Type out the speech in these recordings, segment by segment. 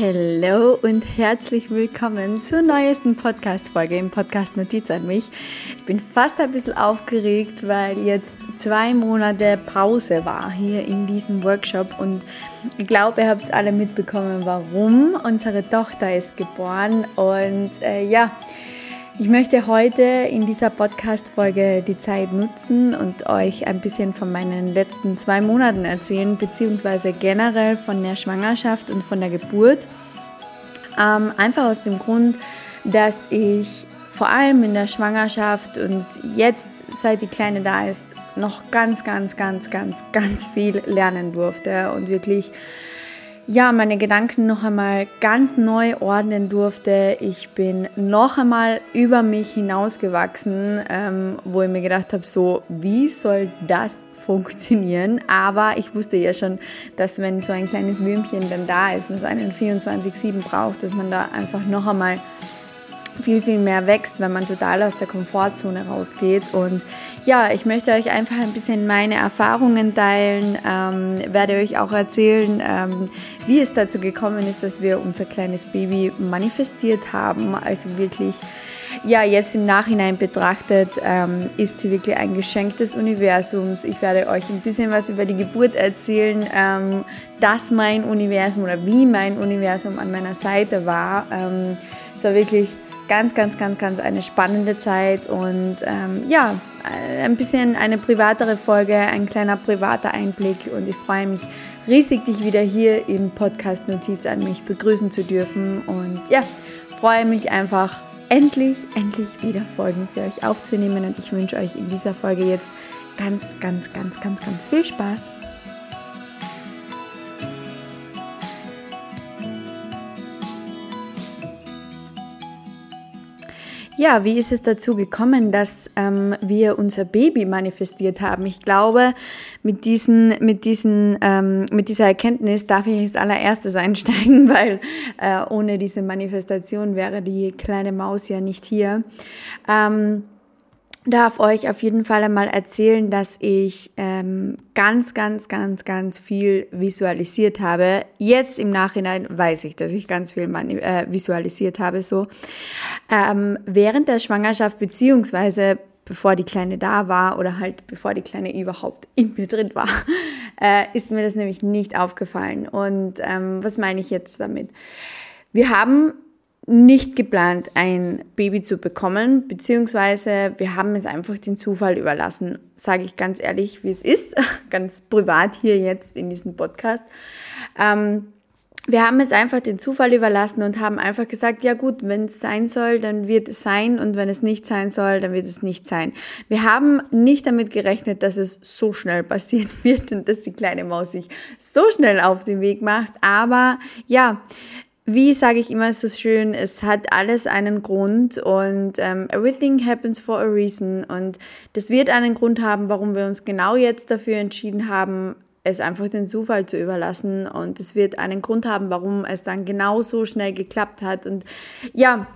Hallo und herzlich willkommen zur neuesten Podcast-Folge im Podcast Notiz an mich. Ich bin fast ein bisschen aufgeregt, weil jetzt zwei Monate Pause war hier in diesem Workshop und ich glaube, ihr habt es alle mitbekommen, warum. Unsere Tochter ist geboren und äh, ja, ich möchte heute in dieser Podcast-Folge die Zeit nutzen und euch ein bisschen von meinen letzten zwei Monaten erzählen, beziehungsweise generell von der Schwangerschaft und von der Geburt. Ähm, einfach aus dem Grund, dass ich vor allem in der Schwangerschaft und jetzt, seit die Kleine da ist, noch ganz, ganz, ganz, ganz, ganz viel lernen durfte und wirklich ja, meine Gedanken noch einmal ganz neu ordnen durfte. Ich bin noch einmal über mich hinausgewachsen, ähm, wo ich mir gedacht habe, so, wie soll das funktionieren? Aber ich wusste ja schon, dass wenn so ein kleines Würmchen dann da ist, was einen 24-7 braucht, dass man da einfach noch einmal viel, viel mehr wächst, wenn man total aus der Komfortzone rausgeht. Und ja, ich möchte euch einfach ein bisschen meine Erfahrungen teilen, ähm, werde euch auch erzählen, ähm, wie es dazu gekommen ist, dass wir unser kleines Baby manifestiert haben. Also wirklich, ja, jetzt im Nachhinein betrachtet, ähm, ist sie wirklich ein Geschenk des Universums. Ich werde euch ein bisschen was über die Geburt erzählen, ähm, dass mein Universum oder wie mein Universum an meiner Seite war. Ähm, es war wirklich ganz, ganz, ganz, ganz eine spannende Zeit und ähm, ja, ein bisschen eine privatere Folge, ein kleiner privater Einblick und ich freue mich riesig, dich wieder hier im Podcast Notiz an mich begrüßen zu dürfen und ja, freue mich einfach endlich, endlich wieder Folgen für euch aufzunehmen und ich wünsche euch in dieser Folge jetzt ganz, ganz, ganz, ganz, ganz viel Spaß. Ja, wie ist es dazu gekommen, dass ähm, wir unser Baby manifestiert haben? Ich glaube, mit, diesen, mit, diesen, ähm, mit dieser Erkenntnis darf ich als allererstes einsteigen, weil äh, ohne diese Manifestation wäre die kleine Maus ja nicht hier. Ähm, darf euch auf jeden Fall einmal erzählen, dass ich ähm, ganz, ganz, ganz, ganz viel visualisiert habe. Jetzt im Nachhinein weiß ich, dass ich ganz viel äh, visualisiert habe. So ähm, während der Schwangerschaft beziehungsweise bevor die Kleine da war oder halt bevor die Kleine überhaupt in mir drin war, äh, ist mir das nämlich nicht aufgefallen. Und ähm, was meine ich jetzt damit? Wir haben nicht geplant, ein Baby zu bekommen, beziehungsweise wir haben es einfach den Zufall überlassen, sage ich ganz ehrlich, wie es ist, ganz privat hier jetzt in diesem Podcast. Ähm, wir haben es einfach den Zufall überlassen und haben einfach gesagt, ja gut, wenn es sein soll, dann wird es sein und wenn es nicht sein soll, dann wird es nicht sein. Wir haben nicht damit gerechnet, dass es so schnell passieren wird und dass die kleine Maus sich so schnell auf den Weg macht, aber ja, wie sage ich immer so schön, es hat alles einen Grund und ähm, everything happens for a reason. Und das wird einen Grund haben, warum wir uns genau jetzt dafür entschieden haben, es einfach den Zufall zu überlassen. Und es wird einen Grund haben, warum es dann genau so schnell geklappt hat. Und ja,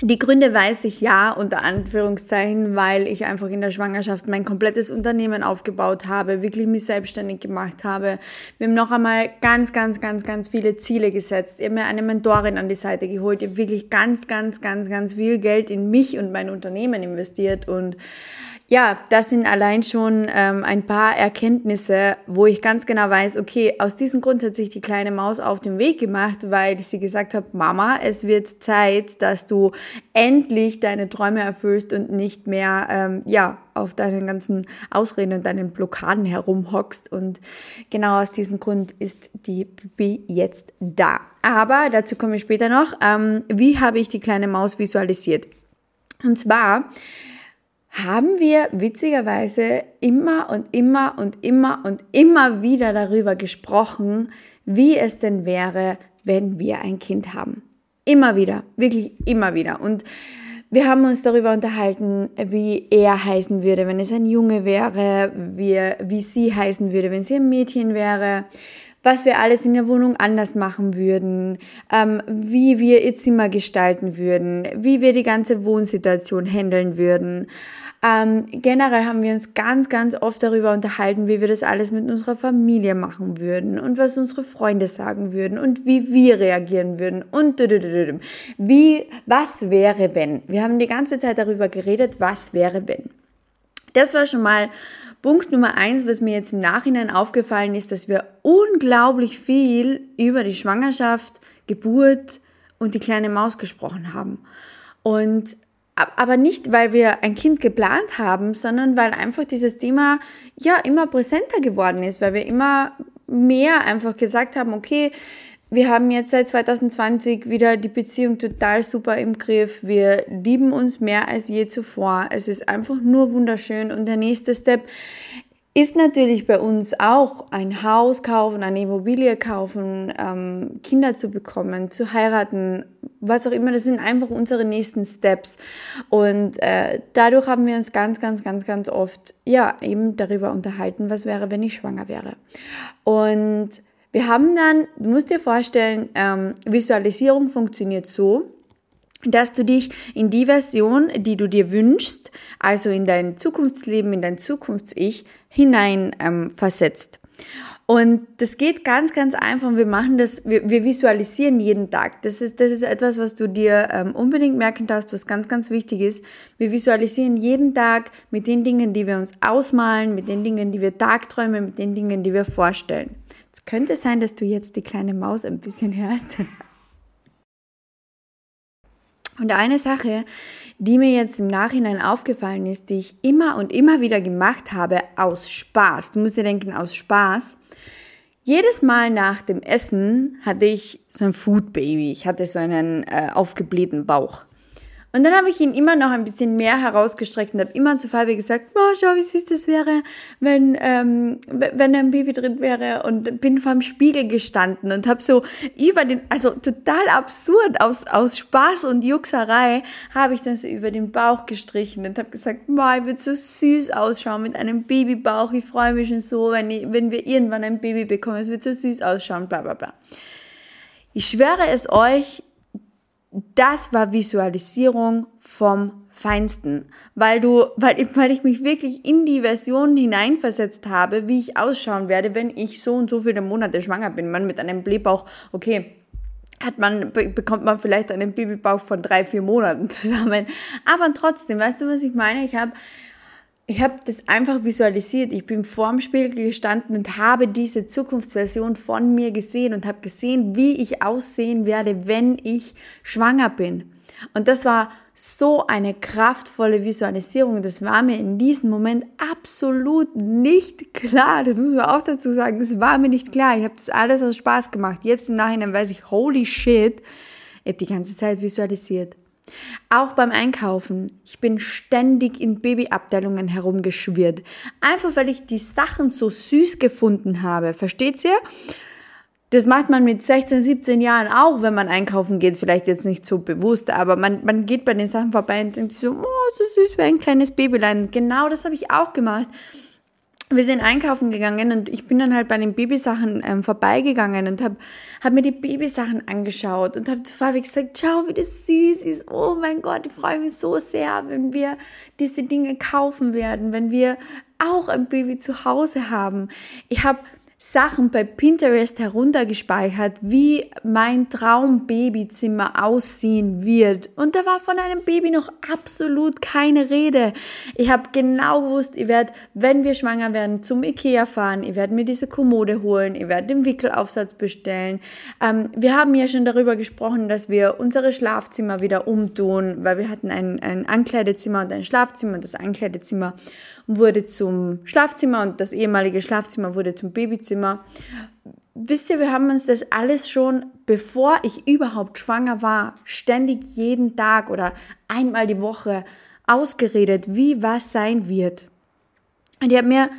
die Gründe weiß ich ja, unter Anführungszeichen, weil ich einfach in der Schwangerschaft mein komplettes Unternehmen aufgebaut habe, wirklich mich selbstständig gemacht habe. Wir haben noch einmal ganz, ganz, ganz, ganz viele Ziele gesetzt. Ich habe mir eine Mentorin an die Seite geholt. Ich habe wirklich ganz, ganz, ganz, ganz viel Geld in mich und mein Unternehmen investiert und ja, das sind allein schon ähm, ein paar Erkenntnisse, wo ich ganz genau weiß, okay, aus diesem Grund hat sich die kleine Maus auf den Weg gemacht, weil sie gesagt hat, Mama, es wird Zeit, dass du endlich deine Träume erfüllst und nicht mehr, ähm, ja, auf deinen ganzen Ausreden und deinen Blockaden herumhockst. Und genau aus diesem Grund ist die Bibi jetzt da. Aber dazu komme ich später noch. Ähm, wie habe ich die kleine Maus visualisiert? Und zwar haben wir witzigerweise immer und immer und immer und immer wieder darüber gesprochen, wie es denn wäre, wenn wir ein Kind haben. Immer wieder, wirklich immer wieder. Und wir haben uns darüber unterhalten, wie er heißen würde, wenn es ein Junge wäre, wie, wie sie heißen würde, wenn sie ein Mädchen wäre, was wir alles in der Wohnung anders machen würden, ähm, wie wir ihr Zimmer gestalten würden, wie wir die ganze Wohnsituation handeln würden. Ähm, generell haben wir uns ganz, ganz oft darüber unterhalten, wie wir das alles mit unserer Familie machen würden und was unsere Freunde sagen würden und wie wir reagieren würden und wie, was wäre wenn. Wir haben die ganze Zeit darüber geredet, was wäre wenn. Das war schon mal Punkt Nummer eins, was mir jetzt im Nachhinein aufgefallen ist, dass wir unglaublich viel über die Schwangerschaft, Geburt und die kleine Maus gesprochen haben. Und aber nicht, weil wir ein Kind geplant haben, sondern weil einfach dieses Thema ja immer präsenter geworden ist, weil wir immer mehr einfach gesagt haben, okay, wir haben jetzt seit 2020 wieder die Beziehung total super im Griff. Wir lieben uns mehr als je zuvor. Es ist einfach nur wunderschön. Und der nächste Step ist natürlich bei uns auch ein Haus kaufen, eine Immobilie kaufen, ähm, Kinder zu bekommen, zu heiraten, was auch immer. Das sind einfach unsere nächsten Steps. Und äh, dadurch haben wir uns ganz, ganz, ganz, ganz oft ja eben darüber unterhalten, was wäre, wenn ich schwanger wäre. Und wir haben dann, du musst dir vorstellen, ähm, Visualisierung funktioniert so, dass du dich in die Version, die du dir wünschst, also in dein Zukunftsleben, in dein Zukunfts-Ich hinein ähm, versetzt. Und das geht ganz, ganz einfach. Wir machen das, wir, wir visualisieren jeden Tag. Das ist, das ist etwas, was du dir ähm, unbedingt merken darfst, was ganz, ganz wichtig ist. Wir visualisieren jeden Tag mit den Dingen, die wir uns ausmalen, mit den Dingen, die wir tagträumen, mit den Dingen, die wir vorstellen. Es könnte sein, dass du jetzt die kleine Maus ein bisschen hörst. Und eine Sache, die mir jetzt im Nachhinein aufgefallen ist, die ich immer und immer wieder gemacht habe, aus Spaß. Du musst dir denken, aus Spaß. Jedes Mal nach dem Essen hatte ich so ein Food Baby. Ich hatte so einen äh, aufgeblähten Bauch. Und dann habe ich ihn immer noch ein bisschen mehr herausgestreckt und habe immer zu Fabi gesagt, oh, schau, wie süß das wäre, wenn, ähm, wenn ein Baby drin wäre. Und bin vor dem Spiegel gestanden und habe so über den, also total absurd, aus, aus Spaß und Juxerei, habe ich dann so über den Bauch gestrichen und habe gesagt, oh, ich würde so süß ausschauen mit einem Babybauch. Ich freue mich schon so, wenn, ich, wenn wir irgendwann ein Baby bekommen. Es wird so süß ausschauen, bla bla bla. Ich schwöre es euch, das war Visualisierung vom Feinsten, weil du, weil, weil ich mich wirklich in die Version hineinversetzt habe, wie ich ausschauen werde, wenn ich so und so viele Monate schwanger bin. Man mit einem Blähbauch, okay, hat man, bekommt man vielleicht einen Babybauch von drei, vier Monaten zusammen. Aber trotzdem, weißt du, was ich meine? Ich habe ich habe das einfach visualisiert. Ich bin vorm Spiegel gestanden und habe diese Zukunftsversion von mir gesehen und habe gesehen, wie ich aussehen werde, wenn ich schwanger bin. Und das war so eine kraftvolle Visualisierung. Das war mir in diesem Moment absolut nicht klar. Das muss man auch dazu sagen. Das war mir nicht klar. Ich habe das alles aus Spaß gemacht. Jetzt im Nachhinein weiß ich, holy shit, ich habe die ganze Zeit visualisiert. Auch beim Einkaufen. Ich bin ständig in Babyabteilungen herumgeschwirrt. Einfach weil ich die Sachen so süß gefunden habe. Versteht ihr? Das macht man mit 16, 17 Jahren auch, wenn man einkaufen geht. Vielleicht jetzt nicht so bewusst, aber man, man geht bei den Sachen vorbei und denkt so, oh, so süß wie ein kleines Babylein. Genau das habe ich auch gemacht wir sind einkaufen gegangen und ich bin dann halt bei den Babysachen ähm, vorbeigegangen und habe hab mir die Babysachen angeschaut und habe zu Fabi gesagt, schau, wie das süß ist. Oh mein Gott, ich freue mich so sehr, wenn wir diese Dinge kaufen werden, wenn wir auch ein Baby zu Hause haben. Ich habe Sachen bei Pinterest heruntergespeichert, wie mein Traumbabyzimmer aussehen wird. Und da war von einem Baby noch absolut keine Rede. Ich habe genau gewusst, ihr werdet, wenn wir schwanger werden, zum Ikea fahren, ihr werdet mir diese Kommode holen, ihr werdet den Wickelaufsatz bestellen. Ähm, wir haben ja schon darüber gesprochen, dass wir unsere Schlafzimmer wieder umtun, weil wir hatten ein, ein Ankleidezimmer und ein Schlafzimmer und das Ankleidezimmer wurde zum Schlafzimmer und das ehemalige Schlafzimmer wurde zum Babyzimmer. Wisst ihr, wir haben uns das alles schon, bevor ich überhaupt schwanger war, ständig jeden Tag oder einmal die Woche ausgeredet, wie was sein wird. Und ich habe mir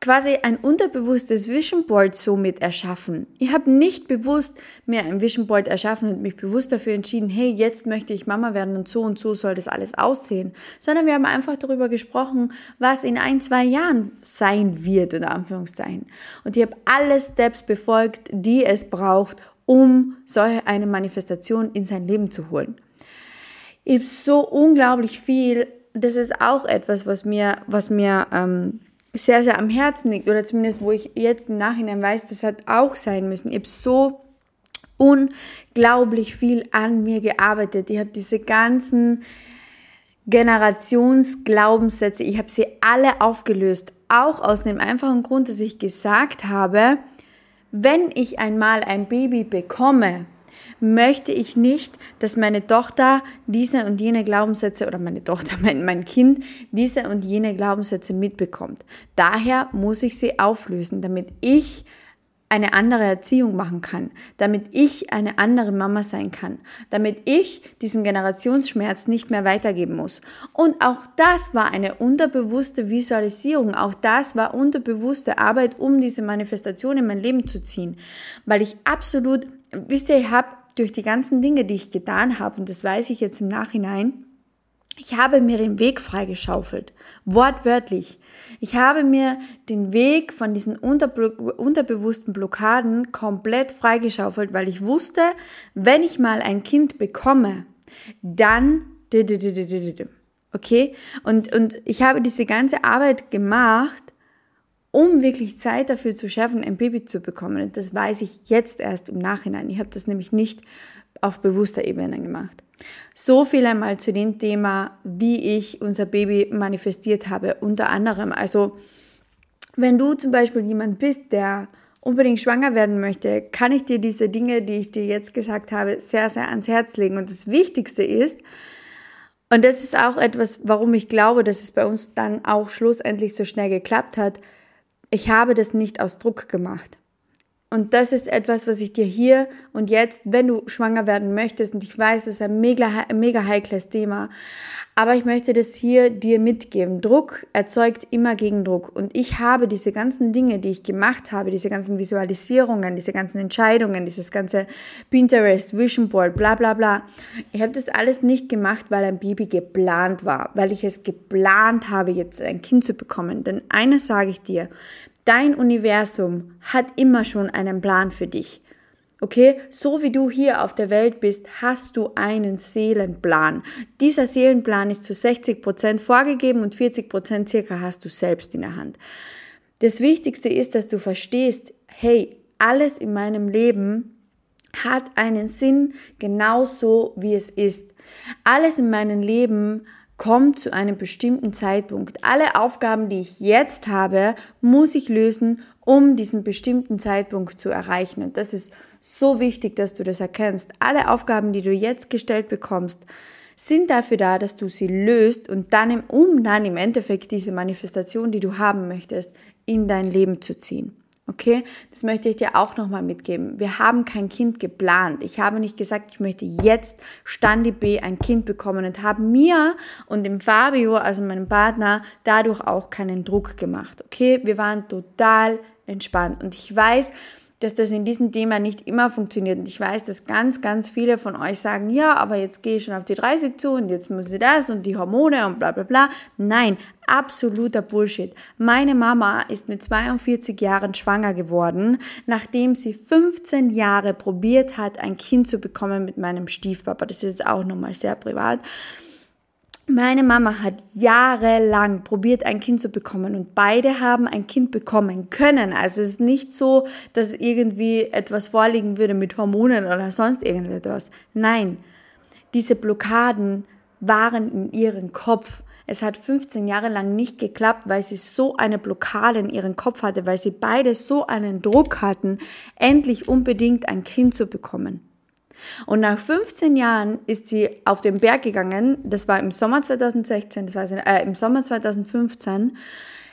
quasi ein unterbewusstes Vision Board somit erschaffen. Ich habe nicht bewusst mir ein Vision Board erschaffen und mich bewusst dafür entschieden, hey, jetzt möchte ich Mama werden und so und so soll das alles aussehen, sondern wir haben einfach darüber gesprochen, was in ein, zwei Jahren sein wird, unter Anführungszeichen. Und ich habe alle Steps befolgt, die es braucht, um solche eine Manifestation in sein Leben zu holen. Ich habe so unglaublich viel, das ist auch etwas, was mir, was mir, ähm, sehr, sehr am Herzen liegt oder zumindest wo ich jetzt im Nachhinein weiß, das hat auch sein müssen. Ich habe so unglaublich viel an mir gearbeitet. Ich habe diese ganzen Generationsglaubenssätze, ich habe sie alle aufgelöst. Auch aus dem einfachen Grund, dass ich gesagt habe, wenn ich einmal ein Baby bekomme, möchte ich nicht, dass meine Tochter diese und jene Glaubenssätze oder meine Tochter, mein, mein Kind diese und jene Glaubenssätze mitbekommt. Daher muss ich sie auflösen, damit ich eine andere Erziehung machen kann, damit ich eine andere Mama sein kann, damit ich diesen Generationsschmerz nicht mehr weitergeben muss. Und auch das war eine unterbewusste Visualisierung, auch das war unterbewusste Arbeit, um diese Manifestation in mein Leben zu ziehen, weil ich absolut, wisst ihr, ich habe durch die ganzen Dinge, die ich getan habe, und das weiß ich jetzt im Nachhinein, ich habe mir den Weg freigeschaufelt, wortwörtlich. Ich habe mir den Weg von diesen unterbewussten Blockaden komplett freigeschaufelt, weil ich wusste, wenn ich mal ein Kind bekomme, dann okay? Und, und ich habe diese ganze Arbeit gemacht, um wirklich Zeit dafür zu schaffen, ein Baby zu bekommen. Und das weiß ich jetzt erst im Nachhinein. Ich habe das nämlich nicht auf bewusster Ebene gemacht. So viel einmal zu dem Thema, wie ich unser Baby manifestiert habe, unter anderem. Also, wenn du zum Beispiel jemand bist, der unbedingt schwanger werden möchte, kann ich dir diese Dinge, die ich dir jetzt gesagt habe, sehr, sehr ans Herz legen. Und das Wichtigste ist, und das ist auch etwas, warum ich glaube, dass es bei uns dann auch schlussendlich so schnell geklappt hat, ich habe das nicht aus Druck gemacht. Und das ist etwas, was ich dir hier und jetzt, wenn du schwanger werden möchtest, und ich weiß, das ist ein mega, mega heikles Thema, aber ich möchte das hier dir mitgeben. Druck erzeugt immer Gegendruck. Und ich habe diese ganzen Dinge, die ich gemacht habe, diese ganzen Visualisierungen, diese ganzen Entscheidungen, dieses ganze Pinterest, Vision Board, bla bla bla. Ich habe das alles nicht gemacht, weil ein Baby geplant war, weil ich es geplant habe, jetzt ein Kind zu bekommen. Denn eines sage ich dir, Dein Universum hat immer schon einen Plan für dich. Okay, so wie du hier auf der Welt bist, hast du einen Seelenplan. Dieser Seelenplan ist zu 60 Prozent vorgegeben und 40 Prozent circa hast du selbst in der Hand. Das Wichtigste ist, dass du verstehst, hey, alles in meinem Leben hat einen Sinn genauso wie es ist. Alles in meinem Leben kommt zu einem bestimmten Zeitpunkt. Alle Aufgaben, die ich jetzt habe, muss ich lösen, um diesen bestimmten Zeitpunkt zu erreichen. Und das ist so wichtig, dass du das erkennst. Alle Aufgaben, die du jetzt gestellt bekommst, sind dafür da, dass du sie löst und dann, um dann im Endeffekt diese Manifestation, die du haben möchtest, in dein Leben zu ziehen. Okay, das möchte ich dir auch nochmal mitgeben. Wir haben kein Kind geplant. Ich habe nicht gesagt, ich möchte jetzt Standi B ein Kind bekommen und habe mir und dem Fabio, also meinem Partner, dadurch auch keinen Druck gemacht. Okay, wir waren total entspannt und ich weiß, dass das in diesem Thema nicht immer funktioniert. Und ich weiß, dass ganz, ganz viele von euch sagen, ja, aber jetzt gehe ich schon auf die 30 zu und jetzt muss ich das und die Hormone und bla bla bla. Nein, absoluter Bullshit. Meine Mama ist mit 42 Jahren schwanger geworden, nachdem sie 15 Jahre probiert hat, ein Kind zu bekommen mit meinem Stiefpapa. Das ist jetzt auch nochmal sehr privat. Meine Mama hat jahrelang probiert, ein Kind zu bekommen und beide haben ein Kind bekommen können. Also es ist nicht so, dass irgendwie etwas vorliegen würde mit Hormonen oder sonst irgendetwas. Nein, diese Blockaden waren in ihrem Kopf. Es hat 15 Jahre lang nicht geklappt, weil sie so eine Blockade in ihrem Kopf hatte, weil sie beide so einen Druck hatten, endlich unbedingt ein Kind zu bekommen. Und nach 15 Jahren ist sie auf den Berg gegangen, das war im Sommer 2016, das war äh, im Sommer 2015,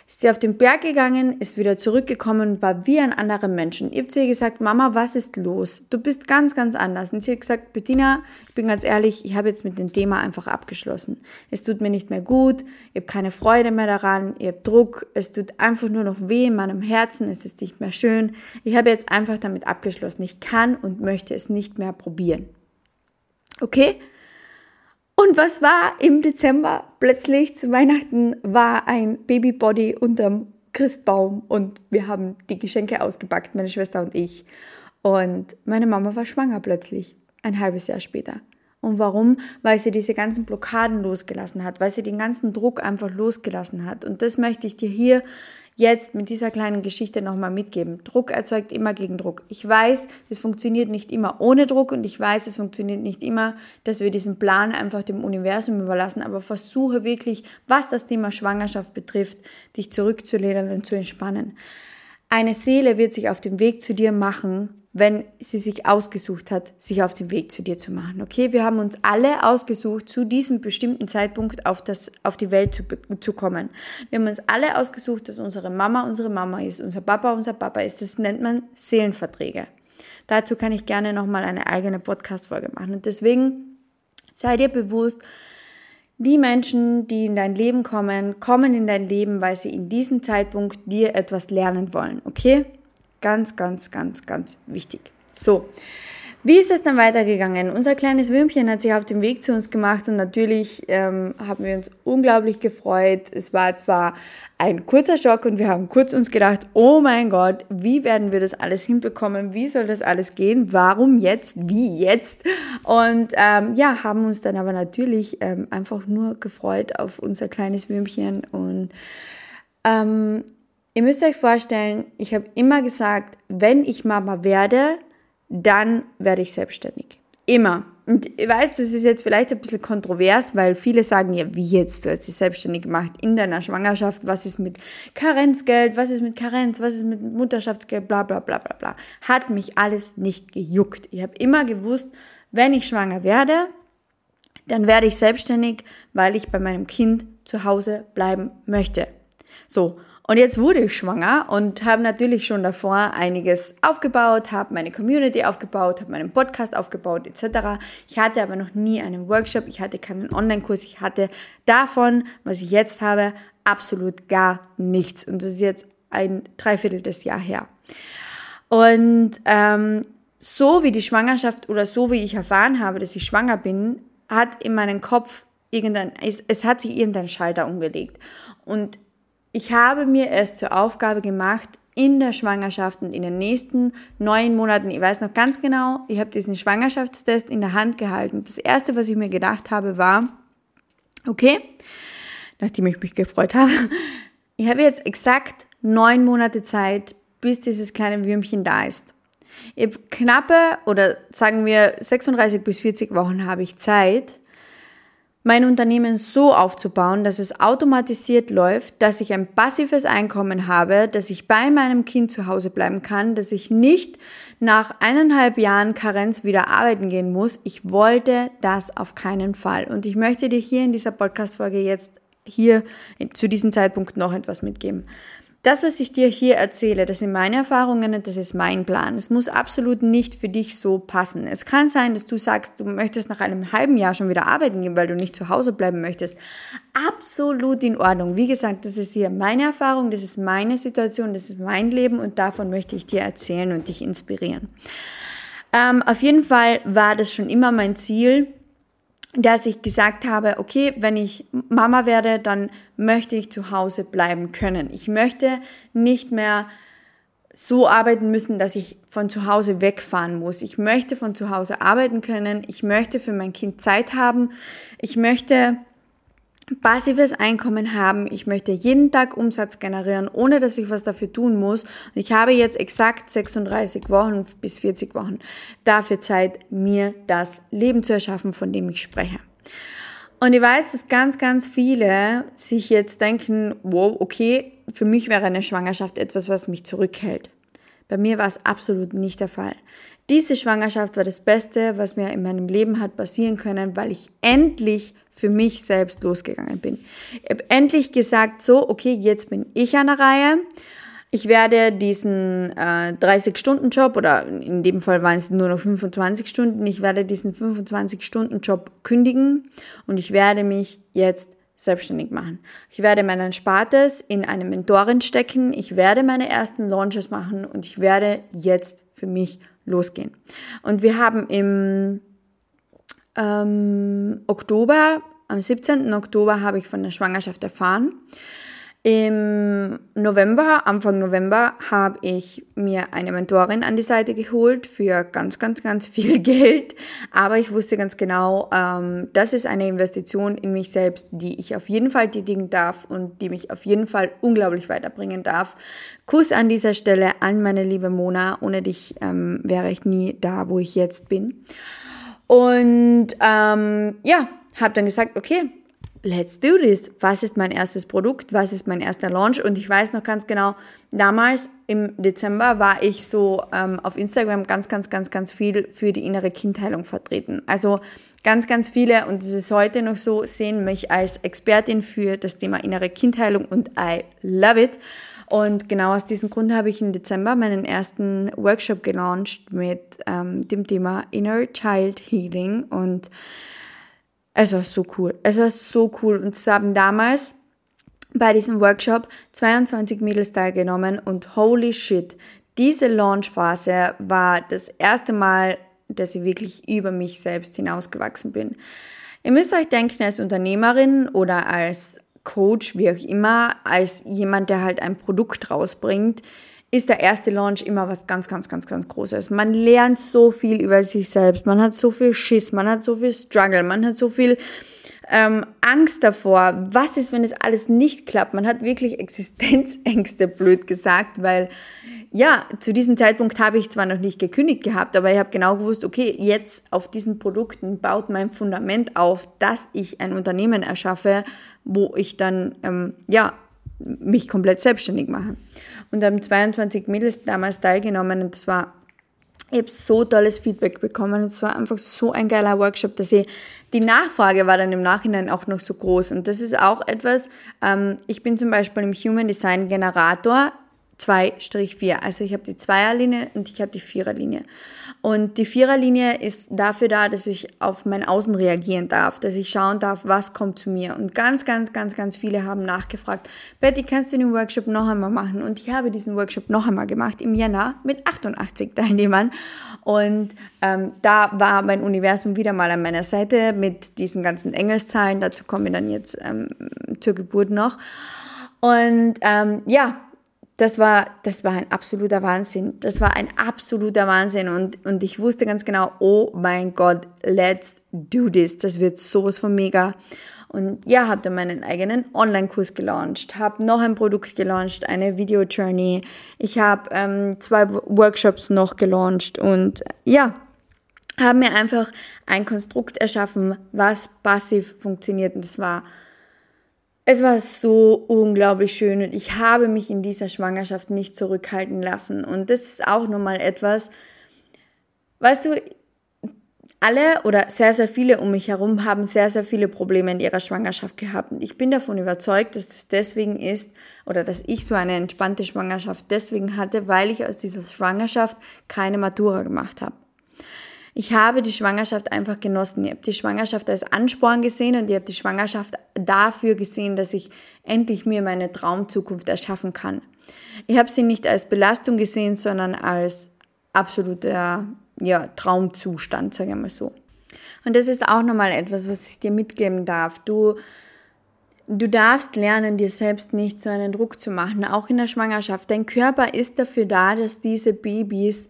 ist sie auf den Berg gegangen, ist wieder zurückgekommen und war wie ein anderer Mensch. Und ich habe zu ihr gesagt, Mama, was ist los? Du bist ganz, ganz anders. Und sie hat gesagt, Bettina, ich bin ganz ehrlich, ich habe jetzt mit dem Thema einfach abgeschlossen. Es tut mir nicht mehr gut, ich habe keine Freude mehr daran, ich habe Druck, es tut einfach nur noch weh in meinem Herzen, es ist nicht mehr schön. Ich habe jetzt einfach damit abgeschlossen. Ich kann und möchte es nicht mehr probieren. Okay? Und was war im Dezember? Plötzlich zu Weihnachten war ein Babybody unterm Christbaum und wir haben die Geschenke ausgepackt, meine Schwester und ich. Und meine Mama war schwanger plötzlich, ein halbes Jahr später. Und warum? Weil sie diese ganzen Blockaden losgelassen hat, weil sie den ganzen Druck einfach losgelassen hat. Und das möchte ich dir hier jetzt mit dieser kleinen Geschichte nochmal mitgeben. Druck erzeugt immer Gegendruck. Ich weiß, es funktioniert nicht immer ohne Druck und ich weiß, es funktioniert nicht immer, dass wir diesen Plan einfach dem Universum überlassen, aber versuche wirklich, was das Thema Schwangerschaft betrifft, dich zurückzulehnen und zu entspannen. Eine Seele wird sich auf dem Weg zu dir machen, wenn sie sich ausgesucht hat, sich auf den Weg zu dir zu machen. Okay, wir haben uns alle ausgesucht, zu diesem bestimmten Zeitpunkt auf, das, auf die Welt zu, zu kommen. Wir haben uns alle ausgesucht, dass unsere Mama unsere Mama ist, unser Papa unser Papa ist. Das nennt man Seelenverträge. Dazu kann ich gerne nochmal eine eigene Podcast-Folge machen. Und deswegen sei dir bewusst, die Menschen, die in dein Leben kommen, kommen in dein Leben, weil sie in diesem Zeitpunkt dir etwas lernen wollen. Okay? Ganz, ganz, ganz, ganz wichtig. So, wie ist es dann weitergegangen? Unser kleines Würmchen hat sich auf den Weg zu uns gemacht und natürlich ähm, haben wir uns unglaublich gefreut. Es war zwar ein kurzer Schock und wir haben kurz uns gedacht, oh mein Gott, wie werden wir das alles hinbekommen? Wie soll das alles gehen? Warum jetzt? Wie jetzt? Und ähm, ja, haben uns dann aber natürlich ähm, einfach nur gefreut auf unser kleines Würmchen und ähm, Ihr müsst euch vorstellen, ich habe immer gesagt, wenn ich Mama werde, dann werde ich selbstständig. Immer. Und ich weiß, das ist jetzt vielleicht ein bisschen kontrovers, weil viele sagen, ja, wie jetzt, du hast dich selbstständig gemacht in deiner Schwangerschaft, was ist mit Karenzgeld, was ist mit Karenz, was ist mit Mutterschaftsgeld, bla bla bla bla bla. Hat mich alles nicht gejuckt. Ich habe immer gewusst, wenn ich schwanger werde, dann werde ich selbstständig, weil ich bei meinem Kind zu Hause bleiben möchte. So, und jetzt wurde ich schwanger und habe natürlich schon davor einiges aufgebaut, habe meine Community aufgebaut, habe meinen Podcast aufgebaut etc. Ich hatte aber noch nie einen Workshop, ich hatte keinen Online-Kurs, ich hatte davon, was ich jetzt habe, absolut gar nichts. Und das ist jetzt ein Dreiviertel des Jahr her. Und ähm, so wie die Schwangerschaft oder so wie ich erfahren habe, dass ich schwanger bin, hat in meinem Kopf irgendein, es, es hat sich irgendein Schalter umgelegt. Und ich habe mir es zur Aufgabe gemacht, in der Schwangerschaft und in den nächsten neun Monaten, ich weiß noch ganz genau, ich habe diesen Schwangerschaftstest in der Hand gehalten. Das Erste, was ich mir gedacht habe, war, okay, nachdem ich mich gefreut habe, ich habe jetzt exakt neun Monate Zeit, bis dieses kleine Würmchen da ist. Ich habe knappe oder sagen wir 36 bis 40 Wochen habe ich Zeit, mein Unternehmen so aufzubauen, dass es automatisiert läuft, dass ich ein passives Einkommen habe, dass ich bei meinem Kind zu Hause bleiben kann, dass ich nicht nach eineinhalb Jahren Karenz wieder arbeiten gehen muss. Ich wollte das auf keinen Fall. Und ich möchte dir hier in dieser Podcast-Folge jetzt hier zu diesem Zeitpunkt noch etwas mitgeben. Das, was ich dir hier erzähle, das sind meine Erfahrungen und das ist mein Plan. Es muss absolut nicht für dich so passen. Es kann sein, dass du sagst, du möchtest nach einem halben Jahr schon wieder arbeiten gehen, weil du nicht zu Hause bleiben möchtest. Absolut in Ordnung. Wie gesagt, das ist hier meine Erfahrung, das ist meine Situation, das ist mein Leben und davon möchte ich dir erzählen und dich inspirieren. Ähm, auf jeden Fall war das schon immer mein Ziel, dass ich gesagt habe, okay, wenn ich Mama werde, dann möchte ich zu Hause bleiben können. Ich möchte nicht mehr so arbeiten müssen, dass ich von zu Hause wegfahren muss. Ich möchte von zu Hause arbeiten können. Ich möchte für mein Kind Zeit haben. Ich möchte passives Einkommen haben. Ich möchte jeden Tag Umsatz generieren, ohne dass ich was dafür tun muss. Und ich habe jetzt exakt 36 Wochen bis 40 Wochen dafür Zeit, mir das Leben zu erschaffen, von dem ich spreche. Und ich weiß, dass ganz, ganz viele sich jetzt denken, wow, okay, für mich wäre eine Schwangerschaft etwas, was mich zurückhält. Bei mir war es absolut nicht der Fall. Diese Schwangerschaft war das Beste, was mir in meinem Leben hat passieren können, weil ich endlich für mich selbst losgegangen bin. Ich habe endlich gesagt, so, okay, jetzt bin ich an der Reihe. Ich werde diesen äh, 30-Stunden-Job oder in dem Fall waren es nur noch 25 Stunden, ich werde diesen 25-Stunden-Job kündigen und ich werde mich jetzt selbstständig machen. Ich werde meinen Spartes in eine Mentorin stecken, ich werde meine ersten Launches machen und ich werde jetzt für mich losgehen. Und wir haben im ähm, Oktober, am 17. Oktober habe ich von der Schwangerschaft erfahren. Im November, Anfang November, habe ich mir eine Mentorin an die Seite geholt für ganz, ganz, ganz viel Geld. Aber ich wusste ganz genau, ähm, das ist eine Investition in mich selbst, die ich auf jeden Fall tätigen darf und die mich auf jeden Fall unglaublich weiterbringen darf. Kuss an dieser Stelle an meine liebe Mona. Ohne dich ähm, wäre ich nie da, wo ich jetzt bin. Und ähm, ja, habe dann gesagt, okay, let's do this. Was ist mein erstes Produkt? Was ist mein erster Launch? Und ich weiß noch ganz genau, damals im Dezember war ich so ähm, auf Instagram ganz, ganz, ganz, ganz viel für die innere Kindheilung vertreten. Also ganz, ganz viele, und das ist heute noch so, sehen mich als Expertin für das Thema innere Kindheilung und I love it. Und genau aus diesem Grund habe ich im Dezember meinen ersten Workshop gelauncht mit ähm, dem Thema Inner Child Healing und es war so cool. Es war so cool. Und es haben damals bei diesem Workshop 22 Mädels teilgenommen und holy shit, diese Launchphase war das erste Mal, dass ich wirklich über mich selbst hinausgewachsen bin. Ihr müsst euch denken, als Unternehmerin oder als Coach, wie auch immer, als jemand, der halt ein Produkt rausbringt, ist der erste Launch immer was ganz, ganz, ganz, ganz Großes. Man lernt so viel über sich selbst, man hat so viel Schiss, man hat so viel Struggle, man hat so viel ähm, Angst davor. Was ist, wenn es alles nicht klappt? Man hat wirklich Existenzängste, blöd gesagt, weil ja, zu diesem Zeitpunkt habe ich zwar noch nicht gekündigt gehabt, aber ich habe genau gewusst, okay, jetzt auf diesen Produkten baut mein Fundament auf, dass ich ein Unternehmen erschaffe, wo ich dann ähm, ja mich komplett selbstständig mache und haben 22 Mädels damals teilgenommen und das war ich habe so tolles Feedback bekommen. Es war einfach so ein geiler Workshop, dass ich, die Nachfrage war dann im Nachhinein auch noch so groß. Und das ist auch etwas, ähm, ich bin zum Beispiel im Human Design Generator 2-4. Also ich habe die Zweierlinie und ich habe die Viererlinie. Und die Viererlinie ist dafür da, dass ich auf mein Außen reagieren darf, dass ich schauen darf, was kommt zu mir. Und ganz, ganz, ganz, ganz viele haben nachgefragt, Betty, kannst du den Workshop noch einmal machen? Und ich habe diesen Workshop noch einmal gemacht im Jänner mit 88 Teilnehmern. Und ähm, da war mein Universum wieder mal an meiner Seite mit diesen ganzen Engelszahlen. Dazu kommen wir dann jetzt ähm, zur Geburt noch. Und ähm, ja, das war, das war ein absoluter Wahnsinn. Das war ein absoluter Wahnsinn. Und, und ich wusste ganz genau, oh mein Gott, let's do this. Das wird sowas von mega. Und ja, habe dann meinen eigenen Online-Kurs gelauncht, habe noch ein Produkt gelauncht, eine Video-Journey. Ich habe ähm, zwei Workshops noch gelauncht und ja, habe mir einfach ein Konstrukt erschaffen, was passiv funktioniert. Und das war es war so unglaublich schön und ich habe mich in dieser Schwangerschaft nicht zurückhalten lassen. Und das ist auch nochmal etwas, weißt du, alle oder sehr, sehr viele um mich herum haben sehr, sehr viele Probleme in ihrer Schwangerschaft gehabt. Und ich bin davon überzeugt, dass das deswegen ist oder dass ich so eine entspannte Schwangerschaft deswegen hatte, weil ich aus dieser Schwangerschaft keine Matura gemacht habe. Ich habe die Schwangerschaft einfach genossen. Ich habe die Schwangerschaft als Ansporn gesehen und ich habe die Schwangerschaft dafür gesehen, dass ich endlich mir meine Traumzukunft erschaffen kann. Ich habe sie nicht als Belastung gesehen, sondern als absoluter ja, Traumzustand, sagen wir mal so. Und das ist auch nochmal etwas, was ich dir mitgeben darf. Du, du darfst lernen, dir selbst nicht so einen Druck zu machen, auch in der Schwangerschaft. Dein Körper ist dafür da, dass diese Babys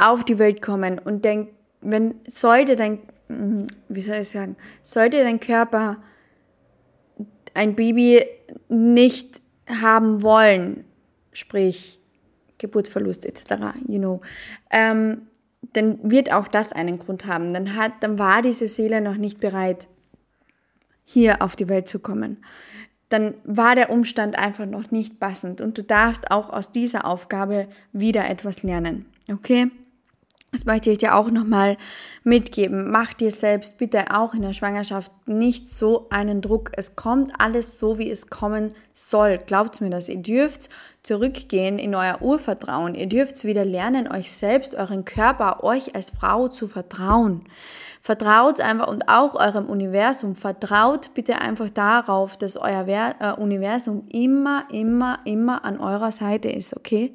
auf die Welt kommen und denk, wenn sollte dein, mhm, wie soll ich sagen, sollte dein Körper ein Baby nicht haben wollen, sprich Geburtsverlust etc., you know, ähm, dann wird auch das einen Grund haben. Dann, hat, dann war diese Seele noch nicht bereit, hier auf die Welt zu kommen. Dann war der Umstand einfach noch nicht passend und du darfst auch aus dieser Aufgabe wieder etwas lernen. Okay? Das möchte ich dir auch nochmal mitgeben. Mach dir selbst bitte auch in der Schwangerschaft nicht so einen Druck. Es kommt alles so, wie es kommen soll. Glaubt mir das. Ihr dürft zurückgehen in euer Urvertrauen. Ihr dürft wieder lernen, euch selbst, euren Körper, euch als Frau zu vertrauen. Vertraut einfach und auch eurem Universum. Vertraut bitte einfach darauf, dass euer äh, Universum immer, immer, immer an eurer Seite ist, okay?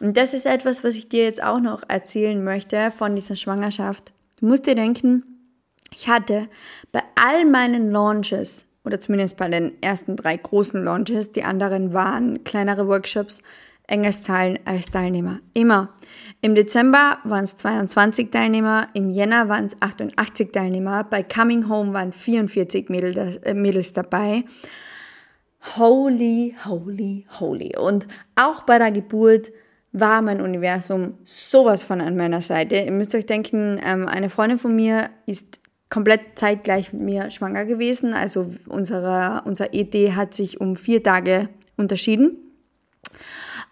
Und das ist etwas, was ich dir jetzt auch noch erzählen möchte von dieser Schwangerschaft. Du musst dir denken, ich hatte bei all meinen Launches, oder zumindest bei den ersten drei großen Launches, die anderen waren kleinere Workshops, Engelszahlen als Teilnehmer. Immer. Im Dezember waren es 22 Teilnehmer, im Jänner waren es 88 Teilnehmer, bei Coming Home waren 44 äh, Mädels dabei. Holy, holy, holy. Und auch bei der Geburt war mein Universum sowas von an meiner Seite. Ihr müsst euch denken, ähm, eine Freundin von mir ist komplett zeitgleich mit mir schwanger gewesen. Also unsere, unser ED hat sich um vier Tage unterschieden.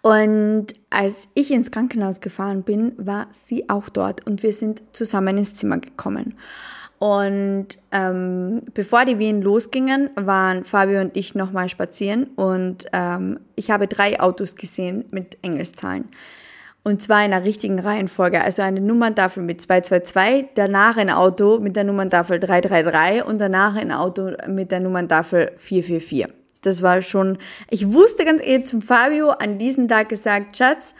Und als ich ins Krankenhaus gefahren bin, war sie auch dort und wir sind zusammen ins Zimmer gekommen. Und ähm, bevor die Wehen losgingen, waren Fabio und ich nochmal spazieren und ähm, ich habe drei Autos gesehen mit Engelszahlen. Und zwar in der richtigen Reihenfolge. Also eine Nummerntafel mit 222, danach ein Auto mit der Nummerntafel 333 und danach ein Auto mit der Nummerntafel 444. Das war schon, ich wusste ganz eben zum Fabio an diesem Tag gesagt, Schatz,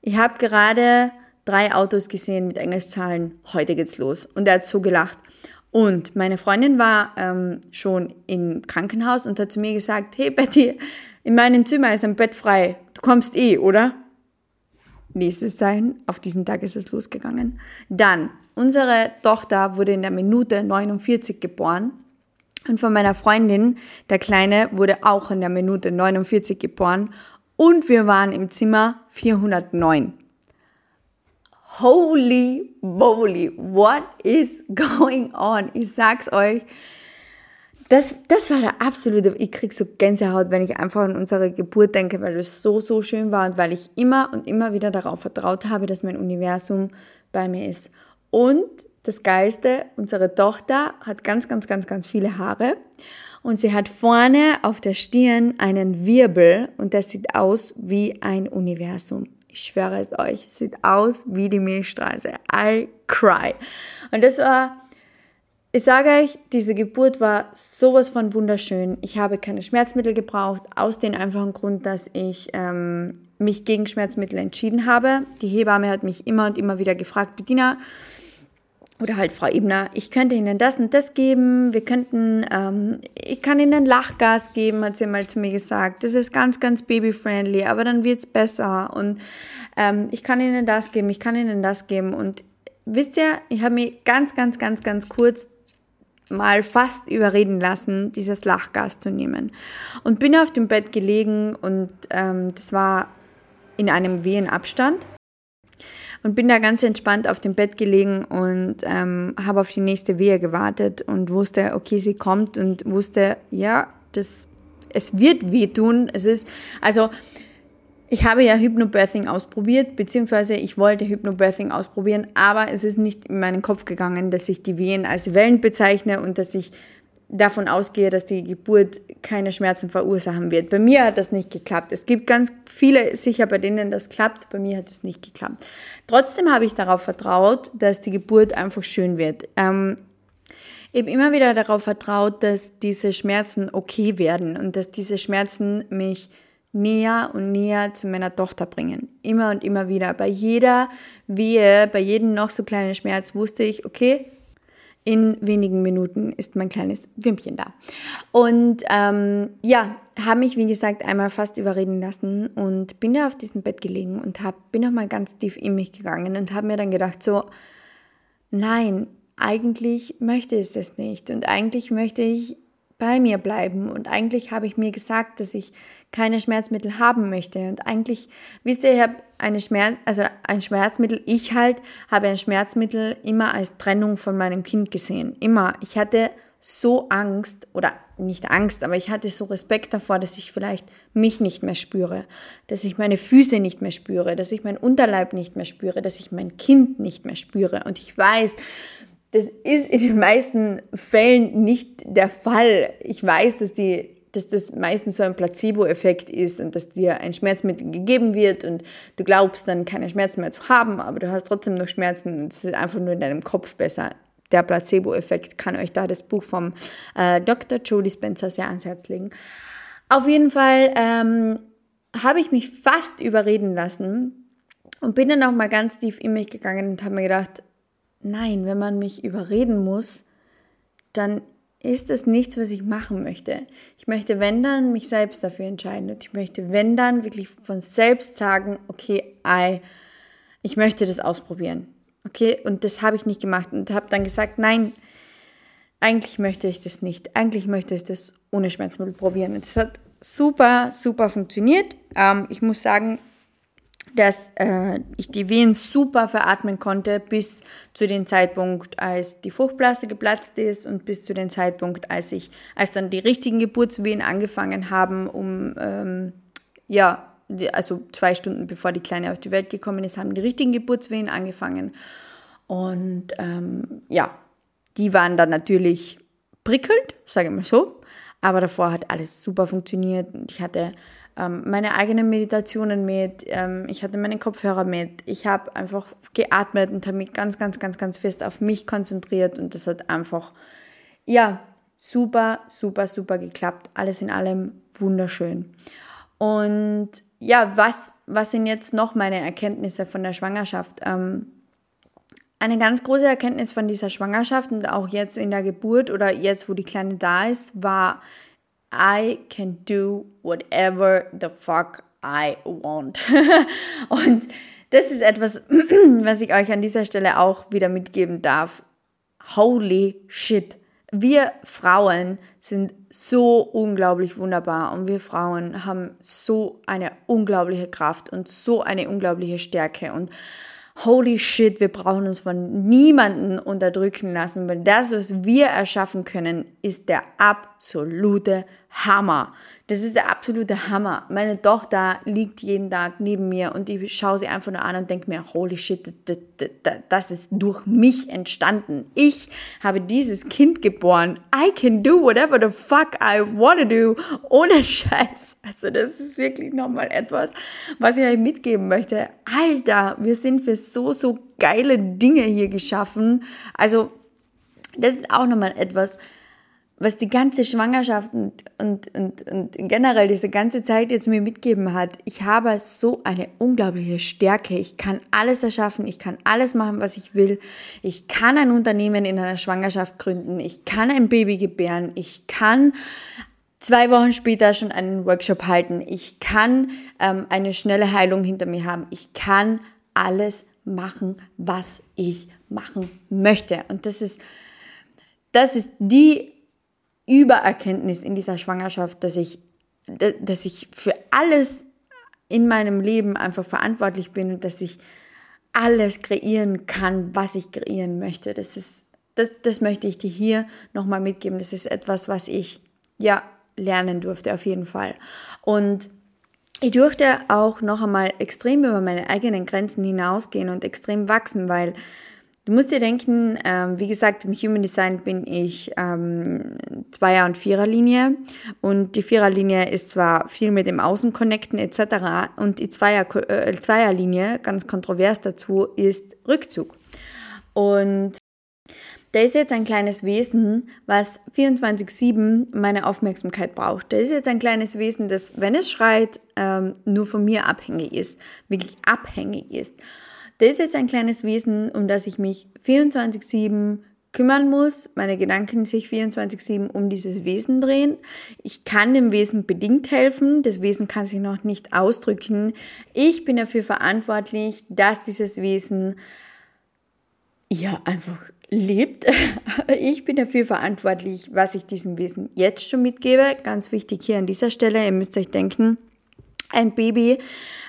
ich habe gerade drei Autos gesehen mit Engelszahlen, heute geht's los. Und er hat so gelacht. Und meine Freundin war ähm, schon im Krankenhaus und hat zu mir gesagt, hey Betty, in meinem Zimmer ist ein Bett frei, du kommst eh, oder? Nächstes sein, auf diesen Tag ist es losgegangen. Dann, unsere Tochter wurde in der Minute 49 geboren und von meiner Freundin, der Kleine, wurde auch in der Minute 49 geboren und wir waren im Zimmer 409 holy moly, what is going on? Ich sag's euch. Das, das war der absolute, ich krieg so Gänsehaut, wenn ich einfach an unsere Geburt denke, weil es so, so schön war und weil ich immer und immer wieder darauf vertraut habe, dass mein Universum bei mir ist. Und das Geilste, unsere Tochter hat ganz, ganz, ganz, ganz viele Haare und sie hat vorne auf der Stirn einen Wirbel und das sieht aus wie ein Universum. Ich schwöre es euch, sieht aus wie die Milchstraße. I cry. Und das war, ich sage euch, diese Geburt war sowas von wunderschön. Ich habe keine Schmerzmittel gebraucht, aus dem einfachen Grund, dass ich ähm, mich gegen Schmerzmittel entschieden habe. Die Hebamme hat mich immer und immer wieder gefragt, Bettina, oder halt Frau Ebner, ich könnte Ihnen das und das geben, wir könnten, ähm, ich kann Ihnen Lachgas geben, hat sie mal zu mir gesagt. Das ist ganz, ganz baby-friendly, aber dann wird es besser. Und ähm, ich kann Ihnen das geben, ich kann Ihnen das geben. Und wisst ihr, ich habe mich ganz, ganz, ganz, ganz kurz mal fast überreden lassen, dieses Lachgas zu nehmen. Und bin auf dem Bett gelegen und ähm, das war in einem Wehenabstand und bin da ganz entspannt auf dem Bett gelegen und ähm, habe auf die nächste Wehe gewartet und wusste, okay, sie kommt und wusste, ja, das, es wird wehtun. Es ist, also ich habe ja Hypnobirthing ausprobiert, beziehungsweise ich wollte Hypnobirthing ausprobieren, aber es ist nicht in meinen Kopf gegangen, dass ich die Wehen als Wellen bezeichne und dass ich davon ausgehe, dass die Geburt keine Schmerzen verursachen wird. Bei mir hat das nicht geklappt. Es gibt ganz viele sicher, bei denen das klappt. Bei mir hat es nicht geklappt. Trotzdem habe ich darauf vertraut, dass die Geburt einfach schön wird. Ähm, ich habe immer wieder darauf vertraut, dass diese Schmerzen okay werden und dass diese Schmerzen mich näher und näher zu meiner Tochter bringen. Immer und immer wieder. Bei jeder Wehe, bei jedem noch so kleinen Schmerz wusste ich, okay, in wenigen Minuten ist mein kleines Wimpchen da. Und ähm, ja, habe mich, wie gesagt, einmal fast überreden lassen und bin da auf diesem Bett gelegen und hab, bin nochmal ganz tief in mich gegangen und habe mir dann gedacht, so, nein, eigentlich möchte ich es nicht und eigentlich möchte ich bei mir bleiben. Und eigentlich habe ich mir gesagt, dass ich keine Schmerzmittel haben möchte. Und eigentlich, wisst ihr, ich habe eine Schmerz, also ein Schmerzmittel, ich halt habe ein Schmerzmittel immer als Trennung von meinem Kind gesehen. Immer. Ich hatte so Angst oder nicht Angst, aber ich hatte so Respekt davor, dass ich vielleicht mich nicht mehr spüre, dass ich meine Füße nicht mehr spüre, dass ich meinen Unterleib nicht mehr spüre, dass ich mein Kind nicht mehr spüre. Und ich weiß, das ist in den meisten Fällen nicht der Fall. Ich weiß, dass die dass das meistens so ein Placebo-Effekt ist und dass dir ein Schmerzmittel gegeben wird und du glaubst dann keine Schmerzen mehr zu haben, aber du hast trotzdem noch Schmerzen und es ist einfach nur in deinem Kopf besser. Der Placebo-Effekt kann euch da das Buch vom äh, Dr. Julie Spencer sehr ans Herz legen. Auf jeden Fall ähm, habe ich mich fast überreden lassen und bin dann auch mal ganz tief in mich gegangen und habe mir gedacht, nein, wenn man mich überreden muss, dann ist es nichts, was ich machen möchte. Ich möchte, wenn dann, mich selbst dafür entscheiden. Und ich möchte, wenn dann, wirklich von selbst sagen, okay, I, ich möchte das ausprobieren. Okay, und das habe ich nicht gemacht und habe dann gesagt, nein, eigentlich möchte ich das nicht. Eigentlich möchte ich das ohne Schmerzmittel probieren. Und das hat super, super funktioniert. Ähm, ich muss sagen, dass äh, ich die Wehen super veratmen konnte bis zu dem Zeitpunkt, als die Fruchtblase geplatzt ist und bis zu dem Zeitpunkt, als ich, als dann die richtigen Geburtswehen angefangen haben, um ähm, ja, also zwei Stunden bevor die Kleine auf die Welt gekommen ist, haben die richtigen Geburtswehen angefangen. Und ähm, ja, die waren dann natürlich prickelnd, sage ich mal so. Aber davor hat alles super funktioniert. Ich hatte meine eigenen Meditationen mit, ähm, ich hatte meine Kopfhörer mit, ich habe einfach geatmet und habe mich ganz, ganz, ganz, ganz fest auf mich konzentriert und das hat einfach, ja, super, super, super geklappt. Alles in allem wunderschön. Und ja, was, was sind jetzt noch meine Erkenntnisse von der Schwangerschaft? Ähm, eine ganz große Erkenntnis von dieser Schwangerschaft und auch jetzt in der Geburt oder jetzt, wo die Kleine da ist, war, I can do whatever the fuck I want. und das ist etwas, was ich euch an dieser Stelle auch wieder mitgeben darf. Holy shit. Wir Frauen sind so unglaublich wunderbar und wir Frauen haben so eine unglaubliche Kraft und so eine unglaubliche Stärke und holy shit, wir brauchen uns von niemanden unterdrücken lassen, weil das, was wir erschaffen können, ist der absolute Hammer. Das ist der absolute Hammer. Meine Tochter liegt jeden Tag neben mir und ich schaue sie einfach nur an und denke mir, holy shit, das, ist durch mich entstanden. Ich habe dieses Kind geboren. I can do whatever the fuck I wanna do. Ohne Scheiß. Also das ist wirklich nochmal etwas, was ich euch mitgeben möchte. Alter, wir sind für so, so geile Dinge hier geschaffen. Also das ist auch nochmal etwas, was die ganze Schwangerschaft und, und, und, und generell diese ganze Zeit jetzt mir mitgeben hat, ich habe so eine unglaubliche Stärke. Ich kann alles erschaffen, ich kann alles machen, was ich will. Ich kann ein Unternehmen in einer Schwangerschaft gründen, ich kann ein Baby gebären, ich kann zwei Wochen später schon einen Workshop halten, ich kann ähm, eine schnelle Heilung hinter mir haben, ich kann alles machen, was ich machen möchte. Und das ist, das ist die Übererkenntnis in dieser Schwangerschaft, dass ich, dass ich für alles in meinem Leben einfach verantwortlich bin und dass ich alles kreieren kann, was ich kreieren möchte. Das ist, das, das möchte ich dir hier nochmal mitgeben. Das ist etwas, was ich ja lernen durfte, auf jeden Fall. Und ich durfte auch noch einmal extrem über meine eigenen Grenzen hinausgehen und extrem wachsen, weil Du musst dir denken, ähm, wie gesagt, im Human Design bin ich ähm, Zweier- und Viererlinie und die Viererlinie ist zwar viel mit dem Außen connecten etc. und die Zweier, äh, Zweierlinie, ganz kontrovers dazu, ist Rückzug. Und da ist jetzt ein kleines Wesen, was 24-7 meine Aufmerksamkeit braucht. Da ist jetzt ein kleines Wesen, das, wenn es schreit, ähm, nur von mir abhängig ist, wirklich abhängig ist. Das ist jetzt ein kleines Wesen, um das ich mich 24-7 kümmern muss, meine Gedanken sich 24-7 um dieses Wesen drehen. Ich kann dem Wesen bedingt helfen, das Wesen kann sich noch nicht ausdrücken. Ich bin dafür verantwortlich, dass dieses Wesen ja einfach lebt. Ich bin dafür verantwortlich, was ich diesem Wesen jetzt schon mitgebe. Ganz wichtig hier an dieser Stelle, ihr müsst euch denken, Ein Baby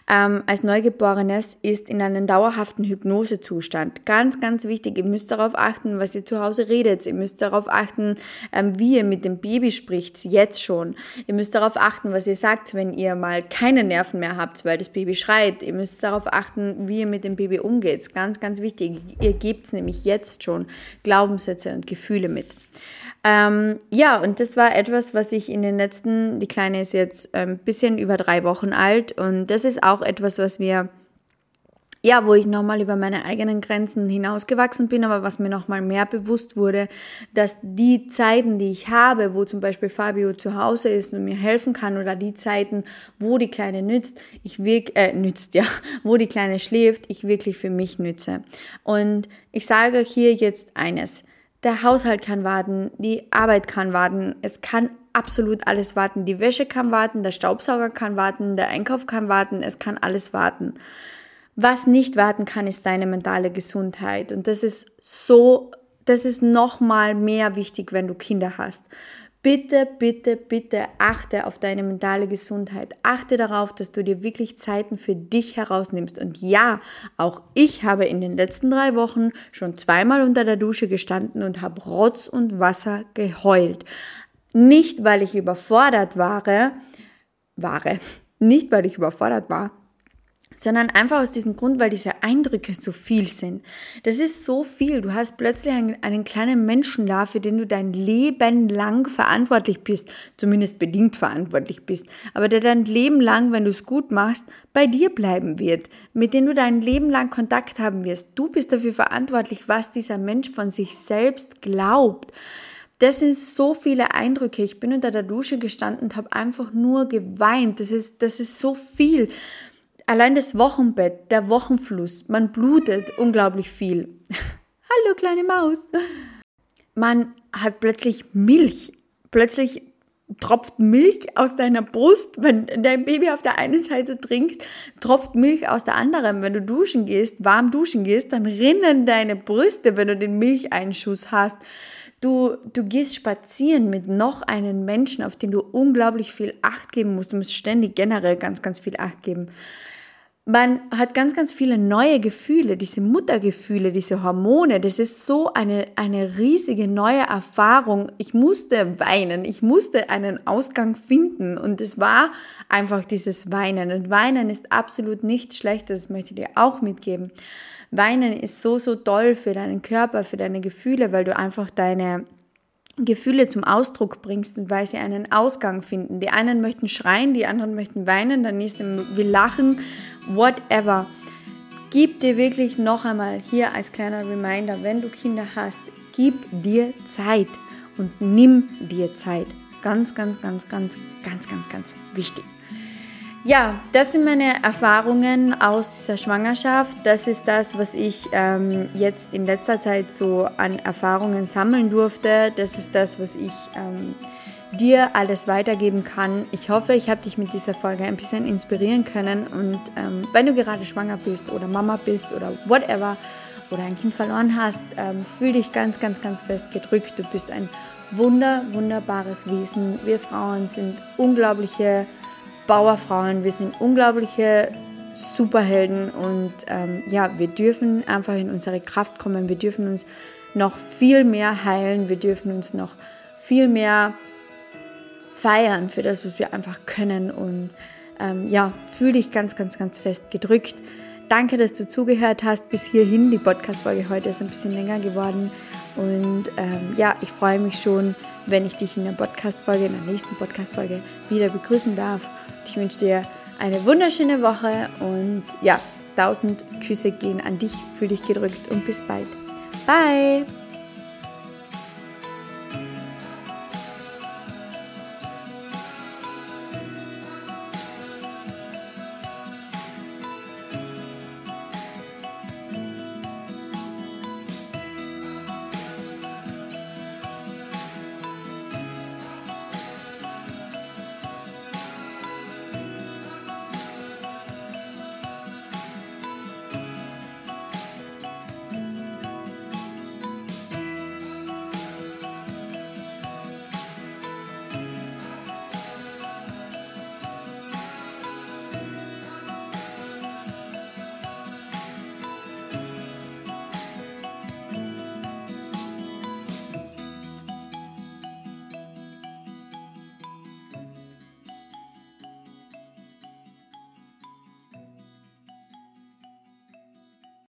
ähm, als Neugeborenes ist in einem dauerhaften Hypnosezustand. Ganz, ganz wichtig. Ihr müsst darauf achten, was ihr zu Hause redet. Ihr müsst darauf achten, ähm, wie ihr mit dem Baby spricht, jetzt schon. Ihr müsst darauf achten, was ihr sagt, wenn ihr mal keine Nerven mehr habt, weil das Baby schreit. Ihr müsst darauf achten, wie ihr mit dem Baby umgeht. Ganz, ganz wichtig. Ihr gebt nämlich jetzt schon Glaubenssätze und Gefühle mit. Ähm, ja, und das war etwas, was ich in den letzten, die Kleine ist jetzt ein ähm, bisschen über drei Wochen alt und das ist auch etwas, was mir, ja, wo ich nochmal über meine eigenen Grenzen hinausgewachsen bin, aber was mir nochmal mehr bewusst wurde, dass die Zeiten, die ich habe, wo zum Beispiel Fabio zu Hause ist und mir helfen kann oder die Zeiten, wo die Kleine nützt, ich wirklich, äh, nützt, ja, wo die Kleine schläft, ich wirklich für mich nütze. Und ich sage hier jetzt eines, der Haushalt kann warten, die Arbeit kann warten, es kann absolut alles warten. Die Wäsche kann warten, der Staubsauger kann warten, der Einkauf kann warten, es kann alles warten. Was nicht warten kann, ist deine mentale Gesundheit. Und das ist so, das ist nochmal mehr wichtig, wenn du Kinder hast. Bitte, bitte, bitte achte auf deine mentale Gesundheit. Achte darauf, dass du dir wirklich Zeiten für dich herausnimmst. Und ja, auch ich habe in den letzten drei Wochen schon zweimal unter der Dusche gestanden und habe Rotz und Wasser geheult. Nicht, weil ich überfordert war, war, nicht weil ich überfordert war, sondern einfach aus diesem Grund, weil diese Eindrücke so viel sind. Das ist so viel. Du hast plötzlich einen, einen, kleinen Menschen da, für den du dein Leben lang verantwortlich bist, zumindest bedingt verantwortlich bist, aber der dein Leben lang, wenn du es gut machst, bei dir bleiben wird, mit dem du dein Leben lang Kontakt haben wirst. Du bist dafür verantwortlich, was dieser Mensch von sich selbst glaubt. Das sind so viele Eindrücke. Ich bin unter der Dusche gestanden und habe einfach nur geweint. Das ist, das ist so viel allein das Wochenbett, der Wochenfluss, man blutet unglaublich viel. Hallo kleine Maus. Man hat plötzlich Milch. Plötzlich tropft Milch aus deiner Brust, wenn dein Baby auf der einen Seite trinkt, tropft Milch aus der anderen. Wenn du duschen gehst, warm duschen gehst, dann rinnen deine Brüste, wenn du den Milcheinschuss hast. Du, du gehst spazieren mit noch einem Menschen, auf den du unglaublich viel Acht geben musst. Du musst ständig generell ganz, ganz viel Acht geben man hat ganz, ganz viele neue Gefühle, diese Muttergefühle, diese Hormone. Das ist so eine, eine riesige neue Erfahrung. Ich musste weinen, ich musste einen Ausgang finden und es war einfach dieses Weinen. Und Weinen ist absolut nichts Schlechtes, das möchte ich dir auch mitgeben. Weinen ist so, so toll für deinen Körper, für deine Gefühle, weil du einfach deine Gefühle zum Ausdruck bringst und weil sie einen Ausgang finden. Die einen möchten schreien, die anderen möchten weinen, der nächste will lachen, whatever. Gib dir wirklich noch einmal hier als kleiner Reminder, wenn du Kinder hast, gib dir Zeit und nimm dir Zeit. Ganz, ganz, ganz, ganz, ganz, ganz, ganz wichtig. Ja, das sind meine Erfahrungen aus dieser Schwangerschaft. Das ist das, was ich ähm, jetzt in letzter Zeit so an Erfahrungen sammeln durfte. Das ist das, was ich ähm, dir alles weitergeben kann. Ich hoffe, ich habe dich mit dieser Folge ein bisschen inspirieren können. Und ähm, wenn du gerade schwanger bist oder Mama bist oder whatever oder ein Kind verloren hast, ähm, fühl dich ganz, ganz, ganz fest gedrückt. Du bist ein wunder, wunderbares Wesen. Wir Frauen sind unglaubliche Bauerfrauen, wir sind unglaubliche Superhelden und ähm, ja, wir dürfen einfach in unsere Kraft kommen, wir dürfen uns noch viel mehr heilen, wir dürfen uns noch viel mehr feiern für das, was wir einfach können und ähm, ja, fühle dich ganz, ganz, ganz fest gedrückt. Danke, dass du zugehört hast bis hierhin. Die Podcast-Folge heute ist ein bisschen länger geworden. Und ähm, ja, ich freue mich schon, wenn ich dich in der Podcast-Folge, in der nächsten Podcast-Folge wieder begrüßen darf. Ich wünsche dir eine wunderschöne Woche und ja, tausend Küsse gehen an dich, fühl dich gedrückt und bis bald. Bye!